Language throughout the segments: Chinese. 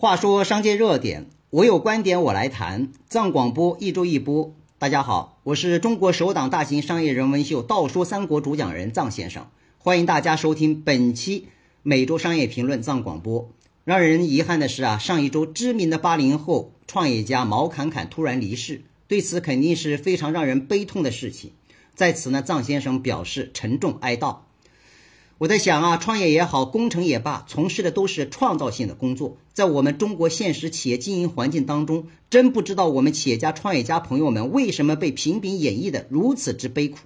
话说商界热点，我有观点我来谈。藏广播一周一播，大家好，我是中国首档大型商业人文秀《道说三国》主讲人藏先生，欢迎大家收听本期每周商业评论藏广播。让人遗憾的是啊，上一周知名的八零后创业家毛侃侃突然离世，对此肯定是非常让人悲痛的事情。在此呢，藏先生表示沉重哀悼。我在想啊，创业也好，工程也罢，从事的都是创造性的工作。在我们中国现实企业经营环境当中，真不知道我们企业家、创业家朋友们为什么被频频演绎的如此之悲苦。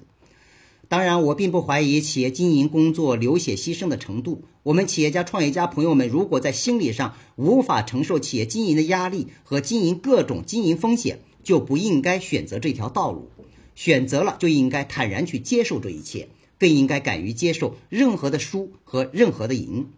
当然，我并不怀疑企业经营工作流血牺牲的程度。我们企业家、创业家朋友们，如果在心理上无法承受企业经营的压力和经营各种经营风险，就不应该选择这条道路。选择了，就应该坦然去接受这一切。更应该敢于接受任何的输和任何的赢。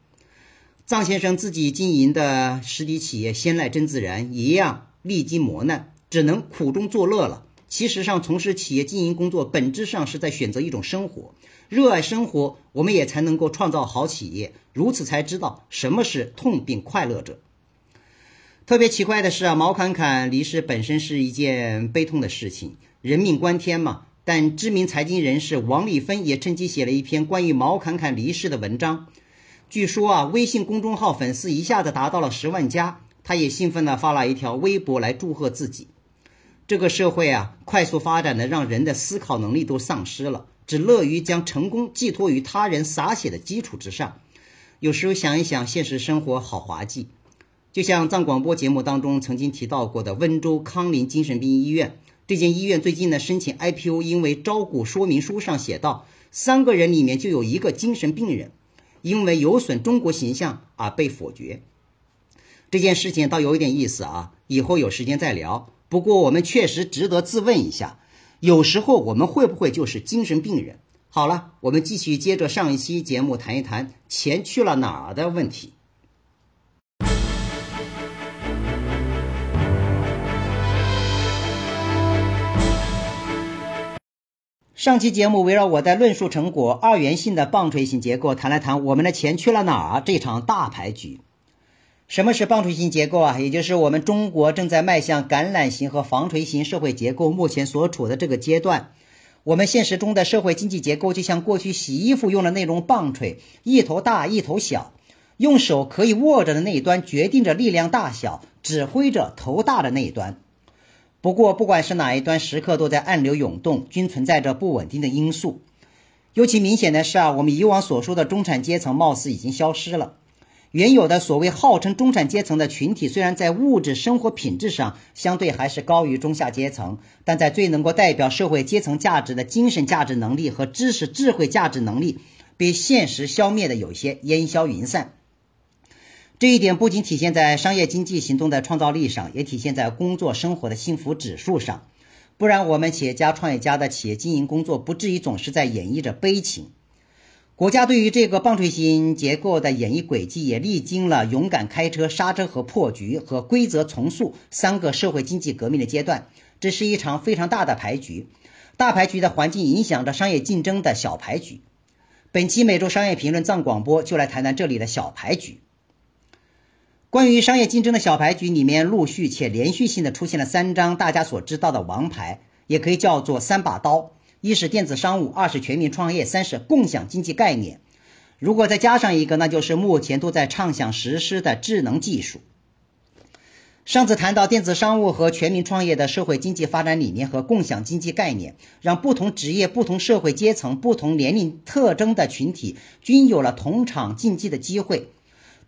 臧先生自己经营的实体企业先赖真自然一样历经磨难，只能苦中作乐了。其实上，从事企业经营工作，本质上是在选择一种生活。热爱生活，我们也才能够创造好企业。如此才知道什么是痛并快乐着。特别奇怪的是啊，毛侃侃离世本身是一件悲痛的事情，人命关天嘛。但知名财经人士王立芬也趁机写了一篇关于毛侃侃离世的文章。据说啊，微信公众号粉丝一下子达到了十万加，他也兴奋地发了一条微博来祝贺自己。这个社会啊，快速发展的让人的思考能力都丧失了，只乐于将成功寄托于他人洒血的基础之上。有时候想一想，现实生活好滑稽。就像藏广播节目当中曾经提到过的温州康林精神病医院。这间医院最近呢申请 IPO，因为招股说明书上写道，三个人里面就有一个精神病人，因为有损中国形象而被否决。这件事情倒有一点意思啊，以后有时间再聊。不过我们确实值得自问一下，有时候我们会不会就是精神病人？好了，我们继续接着上一期节目谈一谈钱去了哪儿的问题。上期节目围绕我在论述成果二元性的棒槌型结构，谈了谈我们的钱去了哪儿这场大牌局。什么是棒槌型结构啊？也就是我们中国正在迈向橄榄型和防锤型社会结构目前所处的这个阶段。我们现实中的社会经济结构就像过去洗衣服用的那种棒槌，一头大一头小，用手可以握着的那一端决定着力量大小，指挥着头大的那一端。不过，不管是哪一端，时刻都在暗流涌动，均存在着不稳定的因素。尤其明显的是啊，我们以往所说的中产阶层貌似已经消失了。原有的所谓号称中产阶层的群体，虽然在物质生活品质上相对还是高于中下阶层，但在最能够代表社会阶层价值的精神价值能力和知识智慧价值能力，被现实消灭的有些烟消云散。这一点不仅体现在商业经济行动的创造力上，也体现在工作生活的幸福指数上。不然，我们企业家、创业家的企业经营工作不至于总是在演绎着悲情。国家对于这个棒槌型结构的演绎轨迹，也历经了勇敢开车、刹车和破局和规则重塑三个社会经济革命的阶段。这是一场非常大的牌局，大牌局的环境影响着商业竞争的小牌局。本期每周商业评论藏广播就来谈谈这里的小牌局。关于商业竞争的小牌局里面，陆续且连续性的出现了三张大家所知道的王牌，也可以叫做三把刀：一是电子商务，二是全民创业，三是共享经济概念。如果再加上一个，那就是目前都在畅想实施的智能技术。上次谈到电子商务和全民创业的社会经济发展理念和共享经济概念，让不同职业、不同社会阶层、不同年龄特征的群体均有了同场竞技的机会。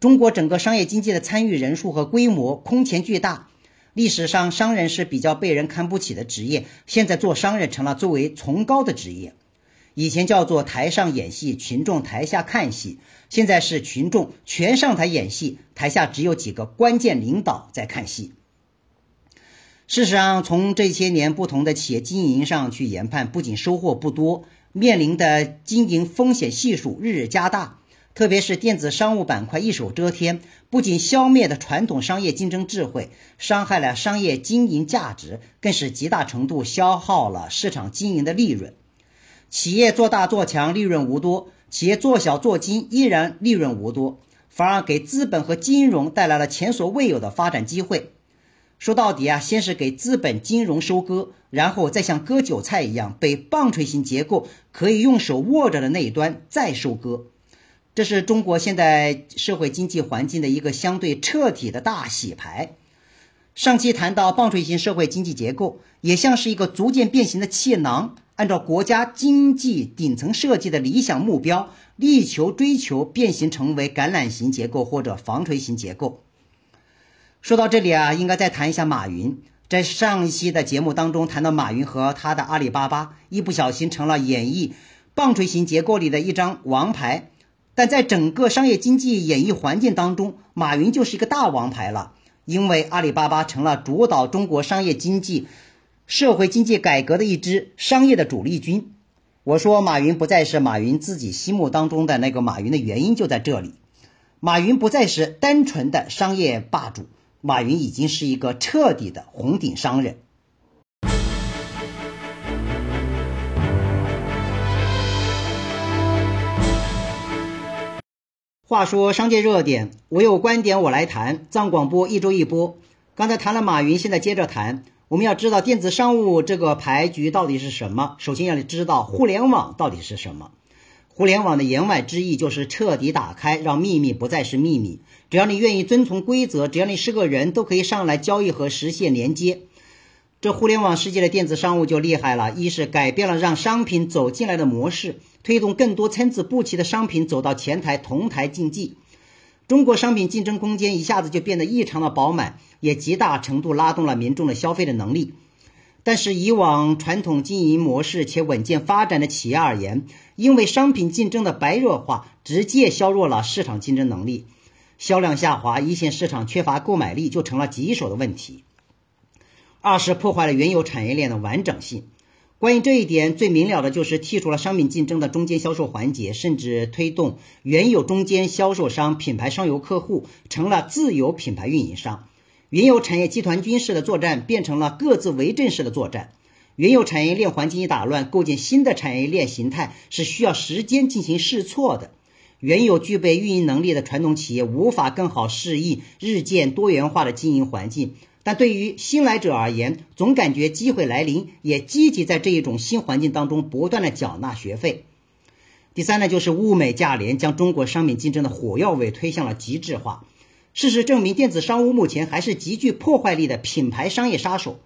中国整个商业经济的参与人数和规模空前巨大。历史上，商人是比较被人看不起的职业，现在做商人成了最为崇高的职业。以前叫做台上演戏，群众台下看戏，现在是群众全上台演戏，台下只有几个关键领导在看戏。事实上，从这些年不同的企业经营上去研判，不仅收获不多，面临的经营风险系数日日加大。特别是电子商务板块一手遮天，不仅消灭了传统商业竞争智慧，伤害了商业经营价值，更是极大程度消耗了市场经营的利润。企业做大做强，利润无多；企业做小做精，依然利润无多。反而给资本和金融带来了前所未有的发展机会。说到底啊，先是给资本金融收割，然后再像割韭菜一样被棒槌型结构可以用手握着的那一端再收割。这是中国现在社会经济环境的一个相对彻底的大洗牌。上期谈到棒槌型社会经济结构，也像是一个逐渐变形的气囊，按照国家经济顶层设计的理想目标，力求追求变形成为橄榄型结构或者纺锤型结构。说到这里啊，应该再谈一下马云。在上一期的节目当中谈到马云和他的阿里巴巴，一不小心成了演绎棒槌型结构里的一张王牌。但在整个商业经济演绎环境当中，马云就是一个大王牌了，因为阿里巴巴成了主导中国商业经济、社会经济改革的一支商业的主力军。我说马云不再是马云自己心目当中的那个马云的原因就在这里，马云不再是单纯的商业霸主。马云已经是一个彻底的红顶商人。话说商界热点，我有观点我来谈。藏广播一周一播。刚才谈了马云，现在接着谈。我们要知道电子商务这个牌局到底是什么？首先要知道互联网到底是什么。互联网的言外之意就是彻底打开，让秘密不再是秘密。只要你愿意遵从规则，只要你是个人，都可以上来交易和实现连接。这互联网世界的电子商务就厉害了，一是改变了让商品走进来的模式，推动更多参差不齐的商品走到前台同台竞技。中国商品竞争空间一下子就变得异常的饱满，也极大程度拉动了民众的消费的能力。但是以往传统经营模式且稳健发展的企业而言，因为商品竞争的白热化，直接削弱了市场竞争能力，销量下滑，一线市场缺乏购买力，就成了棘手的问题。二是破坏了原有产业链的完整性。关于这一点，最明了的就是剔除了商品竞争的中间销售环节，甚至推动原有中间销售商、品牌上游客户成了自有品牌运营商。原有产业集团军式的作战变成了各自为政式的作战，原有产业链环境一打乱，构建新的产业链形态是需要时间进行试错的。原有具备运营能力的传统企业无法更好适应日渐多元化的经营环境，但对于新来者而言，总感觉机会来临，也积极在这一种新环境当中不断的缴纳学费。第三呢，就是物美价廉，将中国商品竞争的火药味推向了极致化。事实证明，电子商务目前还是极具破坏力的品牌商业杀手。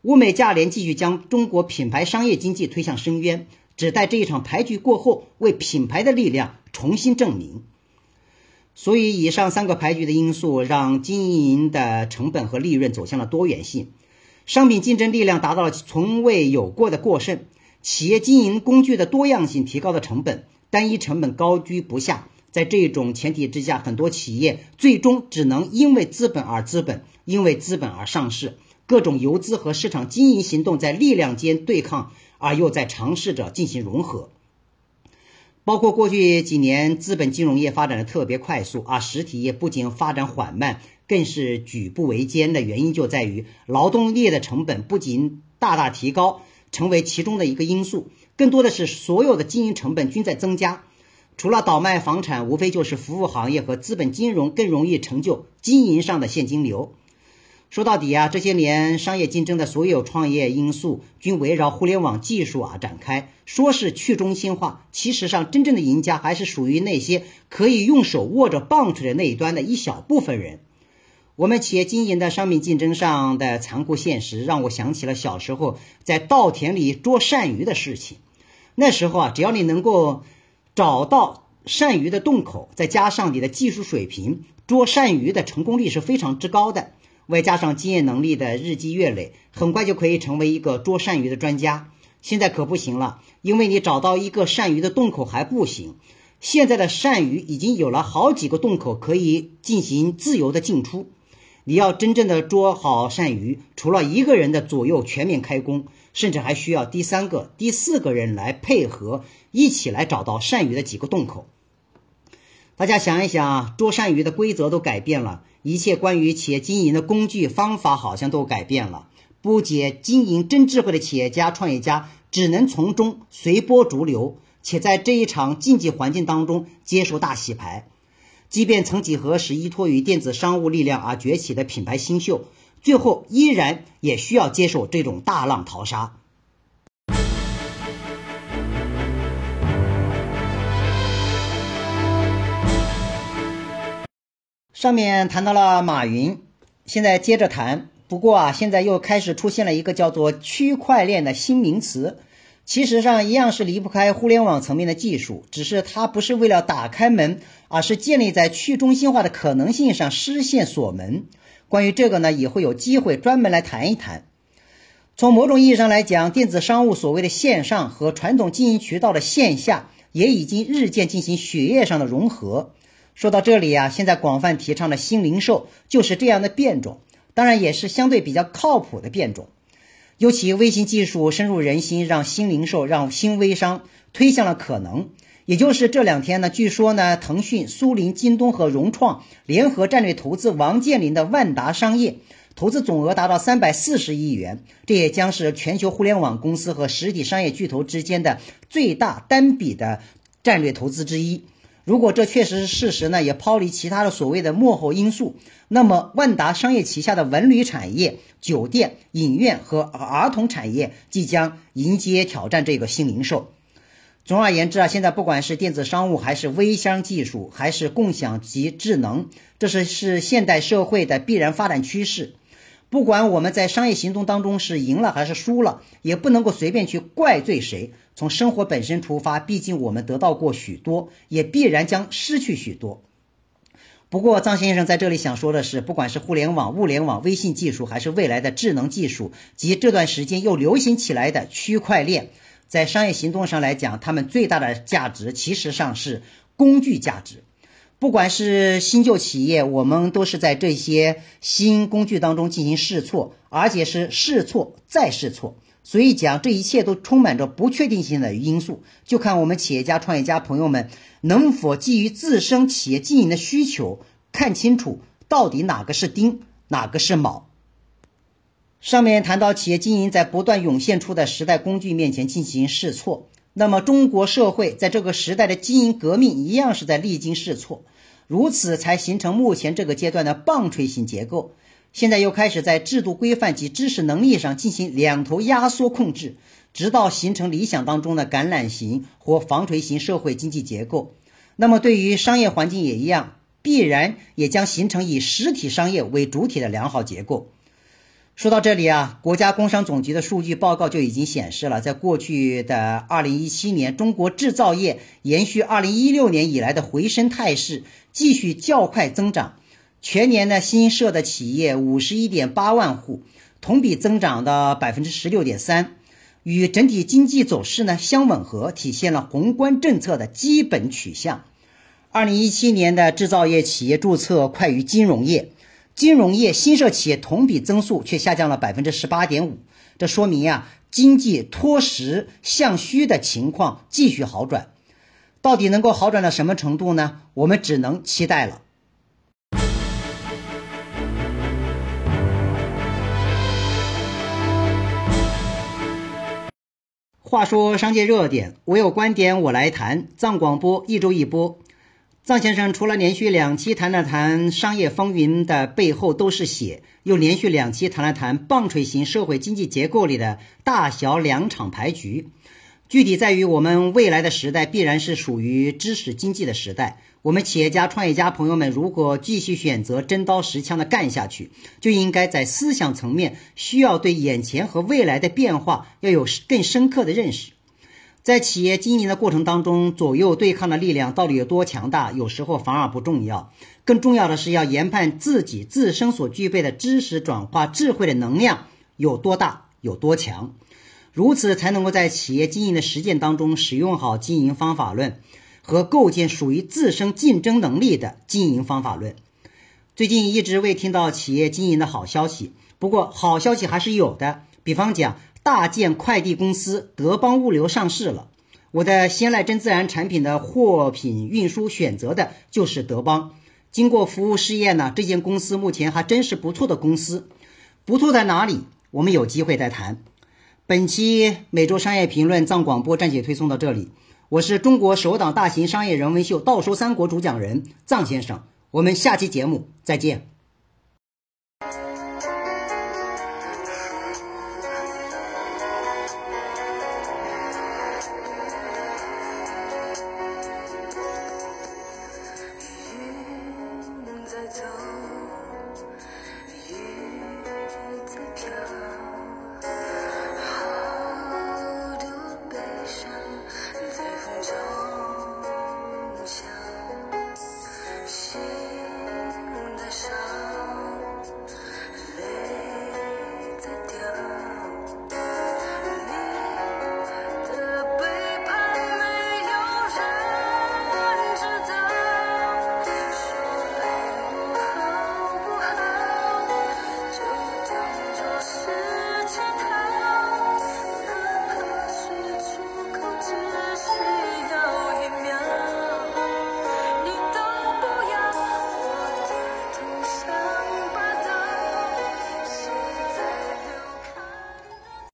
物美价廉继续将中国品牌商业经济推向深渊，只待这一场牌局过后，为品牌的力量重新证明。所以，以上三个牌局的因素，让经营的成本和利润走向了多元性，商品竞争力量达到了从未有过的过剩，企业经营工具的多样性提高了成本，单一成本高居不下。在这种前提之下，很多企业最终只能因为资本而资本，因为资本而上市。各种游资和市场经营行动在力量间对抗，而又在尝试着进行融合。包括过去几年，资本金融业发展的特别快速，而实体业不仅发展缓慢，更是举步维艰的原因就在于劳动力的成本不仅大大提高，成为其中的一个因素，更多的是所有的经营成本均在增加。除了倒卖房产，无非就是服务行业和资本金融更容易成就经营上的现金流。说到底啊，这些年商业竞争的所有创业因素均围绕互联网技术啊展开。说是去中心化，其实上真正的赢家还是属于那些可以用手握着棒槌的那一端的一小部分人。我们企业经营的商品竞争上的残酷现实，让我想起了小时候在稻田里捉鳝鱼的事情。那时候啊，只要你能够。找到鳝鱼的洞口，再加上你的技术水平，捉鳝鱼的成功率是非常之高的。外加上经验能力的日积月累，很快就可以成为一个捉鳝鱼的专家。现在可不行了，因为你找到一个鳝鱼的洞口还不行，现在的鳝鱼已经有了好几个洞口可以进行自由的进出。你要真正的捉好鳝鱼，除了一个人的左右全面开工。甚至还需要第三个、第四个人来配合，一起来找到鳝鱼的几个洞口。大家想一想啊，捉鳝鱼的规则都改变了，一切关于企业经营的工具方法好像都改变了。不解经营真智慧的企业家、创业家只能从中随波逐流，且在这一场竞技环境当中接受大洗牌。即便曾几何时依托于电子商务力量而崛起的品牌新秀，最后依然也需要接受这种大浪淘沙。上面谈到了马云，现在接着谈。不过啊，现在又开始出现了一个叫做区块链的新名词。其实上一样是离不开互联网层面的技术，只是它不是为了打开门，而是建立在去中心化的可能性上实现锁门。关于这个呢，也会有机会专门来谈一谈。从某种意义上来讲，电子商务所谓的线上和传统经营渠道的线下，也已经日渐进行血液上的融合。说到这里啊，现在广泛提倡的新零售就是这样的变种，当然也是相对比较靠谱的变种。尤其微信技术深入人心，让新零售、让新微商推向了可能。也就是这两天呢，据说呢，腾讯、苏宁、京东和融创联合战略投资王健林的万达商业，投资总额达到三百四十亿元，这也将是全球互联网公司和实体商业巨头之间的最大单笔的战略投资之一。如果这确实是事实呢，也抛离其他的所谓的幕后因素，那么万达商业旗下的文旅产业、酒店、影院和儿童产业即将迎接挑战这个新零售。总而言之啊，现在不管是电子商务，还是微商技术，还是共享及智能，这是是现代社会的必然发展趋势。不管我们在商业行动当中是赢了还是输了，也不能够随便去怪罪谁。从生活本身出发，毕竟我们得到过许多，也必然将失去许多。不过，张先生在这里想说的是，不管是互联网、物联网、微信技术，还是未来的智能技术，及这段时间又流行起来的区块链，在商业行动上来讲，它们最大的价值其实上是工具价值。不管是新旧企业，我们都是在这些新工具当中进行试错，而且是试错再试错。所以讲，这一切都充满着不确定性的因素，就看我们企业家、创业家朋友们能否基于自身企业经营的需求，看清楚到底哪个是丁，哪个是卯。上面谈到企业经营在不断涌现出的时代工具面前进行试错。那么，中国社会在这个时代的经营革命一样是在历经试错，如此才形成目前这个阶段的棒槌型结构。现在又开始在制度规范及知识能力上进行两头压缩控制，直到形成理想当中的橄榄型或防锤型社会经济结构。那么，对于商业环境也一样，必然也将形成以实体商业为主体的良好结构。说到这里啊，国家工商总局的数据报告就已经显示了，在过去的二零一七年，中国制造业延续二零一六年以来的回升态势，继续较快增长。全年呢，新设的企业五十一点八万户，同比增长的百分之十六点三，与整体经济走势呢相吻合，体现了宏观政策的基本取向。二零一七年的制造业企业注册快于金融业。金融业新设企业同比增速却下降了百分之十八点五，这说明呀，经济脱实向虚的情况继续好转。到底能够好转到什么程度呢？我们只能期待了。话说商界热点，我有观点我来谈。藏广播一周一播。臧先生除了连续两期谈了谈商业风云的背后都是血，又连续两期谈了谈棒槌型社会经济结构里的大小两场牌局。具体在于，我们未来的时代必然是属于知识经济的时代。我们企业家、创业家朋友们，如果继续选择真刀实枪的干下去，就应该在思想层面需要对眼前和未来的变化要有更深刻的认识。在企业经营的过程当中，左右对抗的力量到底有多强大？有时候反而不重要，更重要的是要研判自己自身所具备的知识转化智慧的能量有多大、有多强，如此才能够在企业经营的实践当中使用好经营方法论和构建属于自身竞争能力的经营方法论。最近一直未听到企业经营的好消息，不过好消息还是有的，比方讲。大件快递公司德邦物流上市了，我的鲜奶真自然产品的货品运输选择的就是德邦。经过服务试验呢，这间公司目前还真是不错的公司。不错在哪里？我们有机会再谈。本期每周商业评论藏广播暂且推送到这里。我是中国首档大型商业人文秀《倒数三国》主讲人臧先生。我们下期节目再见。